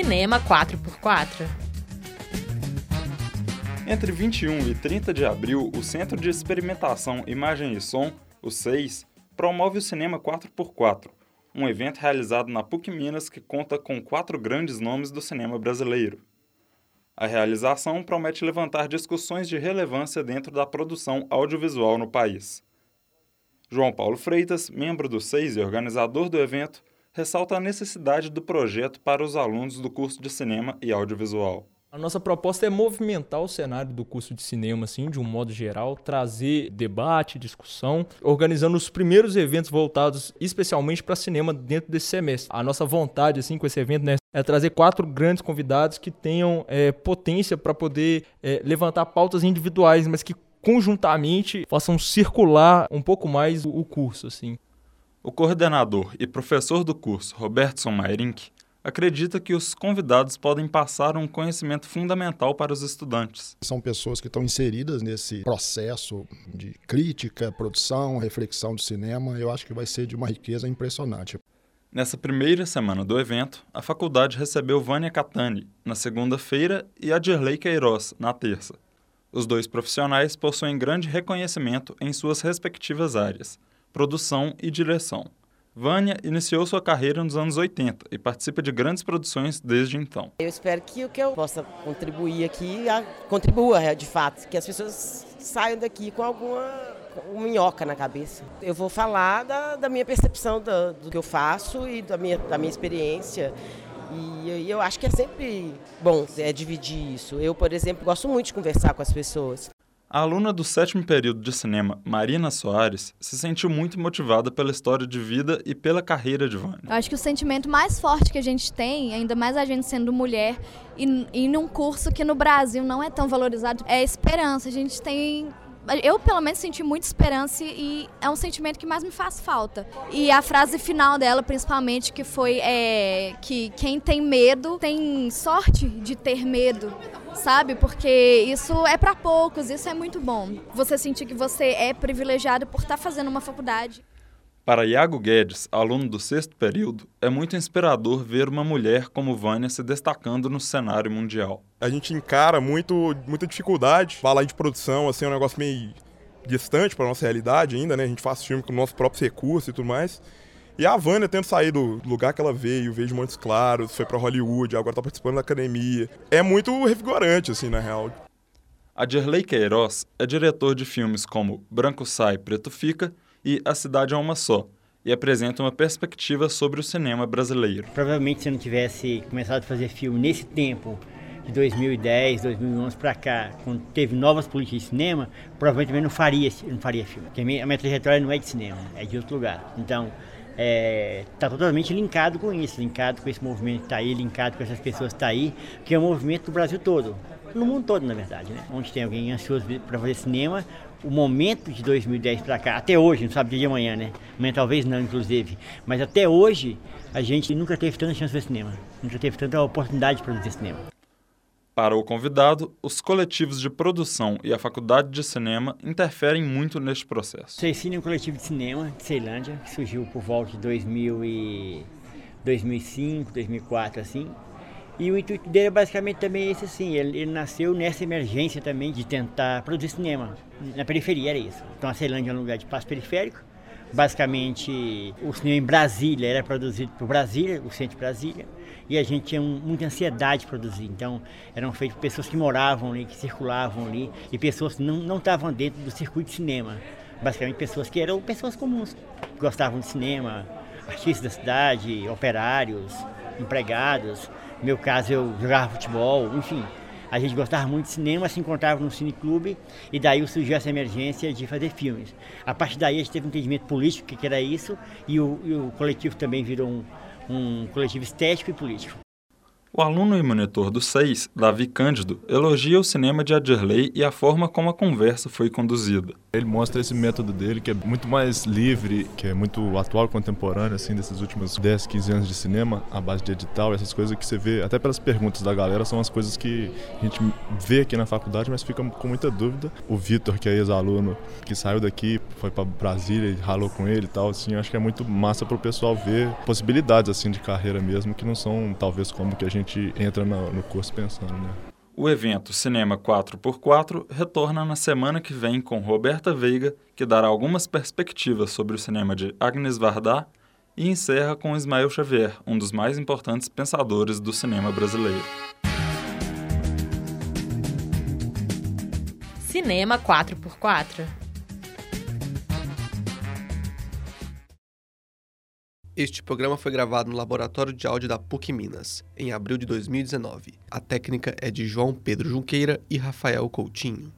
Cinema 4x4. Entre 21 e 30 de abril, o Centro de Experimentação Imagem e Som, o CEIS, promove o Cinema 4x4, um evento realizado na PUC Minas que conta com quatro grandes nomes do cinema brasileiro. A realização promete levantar discussões de relevância dentro da produção audiovisual no país. João Paulo Freitas, membro do SEIS e organizador do evento, ressalta a necessidade do projeto para os alunos do curso de cinema e audiovisual. A nossa proposta é movimentar o cenário do curso de cinema, assim, de um modo geral, trazer debate, discussão, organizando os primeiros eventos voltados especialmente para cinema dentro desse semestre. A nossa vontade, assim, com esse evento, né, é trazer quatro grandes convidados que tenham é, potência para poder é, levantar pautas individuais, mas que conjuntamente façam circular um pouco mais o curso, assim. O coordenador e professor do curso, Robertson Mairink, acredita que os convidados podem passar um conhecimento fundamental para os estudantes. São pessoas que estão inseridas nesse processo de crítica, produção, reflexão do cinema. Eu acho que vai ser de uma riqueza impressionante. Nessa primeira semana do evento, a faculdade recebeu Vânia Catani, na segunda-feira, e Adirley Queiroz, na terça. Os dois profissionais possuem grande reconhecimento em suas respectivas áreas, produção e direção. Vânia iniciou sua carreira nos anos 80 e participa de grandes produções desde então. Eu espero que o que eu possa contribuir aqui contribua é, de fato, que as pessoas saiam daqui com alguma minhoca na cabeça. Eu vou falar da, da minha percepção do, do, que eu faço e da minha, da minha experiência. E, e eu acho que é sempre bom é, dividir isso. Eu, por exemplo, gosto muito de conversar com as pessoas. A aluna do sétimo período de cinema, Marina Soares, se sentiu muito motivada pela história de vida e pela carreira de Vânia. Eu acho que o sentimento mais forte que a gente tem, ainda mais a gente sendo mulher, e, e num curso que no Brasil não é tão valorizado, é esperança. A gente tem eu pelo menos senti muita esperança e é um sentimento que mais me faz falta. E a frase final dela, principalmente, que foi é, que quem tem medo tem sorte de ter medo, sabe? Porque isso é para poucos, isso é muito bom. Você sentir que você é privilegiado por estar tá fazendo uma faculdade. Para Iago Guedes, aluno do sexto período, é muito inspirador ver uma mulher como Vânia se destacando no cenário mundial. A gente encara muito, muita dificuldade. Falar de produção assim, é um negócio meio distante para nossa realidade ainda, né? A gente faz filme com nossos próprios recursos e tudo mais. E a Vânia tendo saído do lugar que ela veio, veio de Montes Claros, foi para Hollywood, agora está participando da academia. É muito revigorante, assim, na real. A Dirley Queiroz é diretor de filmes como Branco Sai, Preto Fica e A Cidade é Uma Só, e apresenta uma perspectiva sobre o cinema brasileiro. Provavelmente se eu não tivesse começado a fazer filme nesse tempo, de 2010, 2011 para cá, quando teve novas políticas de cinema, provavelmente também não faria, não faria filme. Porque a minha, a minha trajetória não é de cinema, é de outro lugar. Então, está é, tá totalmente linkado com isso, linkado com esse movimento que está aí, linkado com essas pessoas que estão tá aí, que é um movimento do Brasil todo, no mundo todo, na verdade, né? Onde tem alguém ansioso para fazer cinema, o momento de 2010 para cá, até hoje, não sabe dia de amanhã, né? Amanhã talvez não, inclusive. Mas até hoje, a gente nunca teve tanta chance de ver cinema. Nunca teve tanta oportunidade de produzir cinema. Para o convidado, os coletivos de produção e a faculdade de cinema interferem muito neste processo. Cecine é um coletivo de cinema de Ceilândia, que surgiu por volta de 2000 e 2005, 2004, assim. E o intuito dele é basicamente também esse assim, ele, ele, nasceu nessa emergência também de tentar produzir cinema. Na periferia era isso. Então a Ceilândia é um lugar de passo periférico. Basicamente, o cinema em Brasília era produzido por Brasília, o centro de Brasília, e a gente tinha um, muita ansiedade de produzir. Então, eram feitos pessoas que moravam ali, que circulavam ali, e pessoas que não, estavam dentro do circuito de cinema. Basicamente, pessoas que eram pessoas comuns, gostavam de cinema, artistas da cidade, operários, empregados, no meu caso, eu jogava futebol, enfim. A gente gostava muito de cinema, se encontrava no cineclube e daí surgiu essa emergência de fazer filmes. A partir daí a gente teve um entendimento político que era isso e o, e o coletivo também virou um, um coletivo estético e político. O aluno e monitor do SEIS, Davi Cândido, elogia o cinema de Adirley e a forma como a conversa foi conduzida. Ele mostra esse método dele que é muito mais livre, que é muito atual, contemporâneo, assim, desses últimos 10, 15 anos de cinema, a base de edital, essas coisas que você vê, até pelas perguntas da galera, são as coisas que a gente vê aqui na faculdade, mas fica com muita dúvida. O Vitor, que é ex-aluno, que saiu daqui, foi para Brasília e ralou com ele e tal, assim, acho que é muito massa para o pessoal ver possibilidades, assim, de carreira mesmo, que não são, talvez, como que a gente gente entra no, no curso pensando, né? O evento Cinema 4x4 retorna na semana que vem com Roberta Veiga, que dará algumas perspectivas sobre o cinema de Agnes Varda, e encerra com Ismael Xavier, um dos mais importantes pensadores do cinema brasileiro. Cinema 4x4 Este programa foi gravado no Laboratório de Áudio da PUC Minas, em abril de 2019. A técnica é de João Pedro Junqueira e Rafael Coutinho.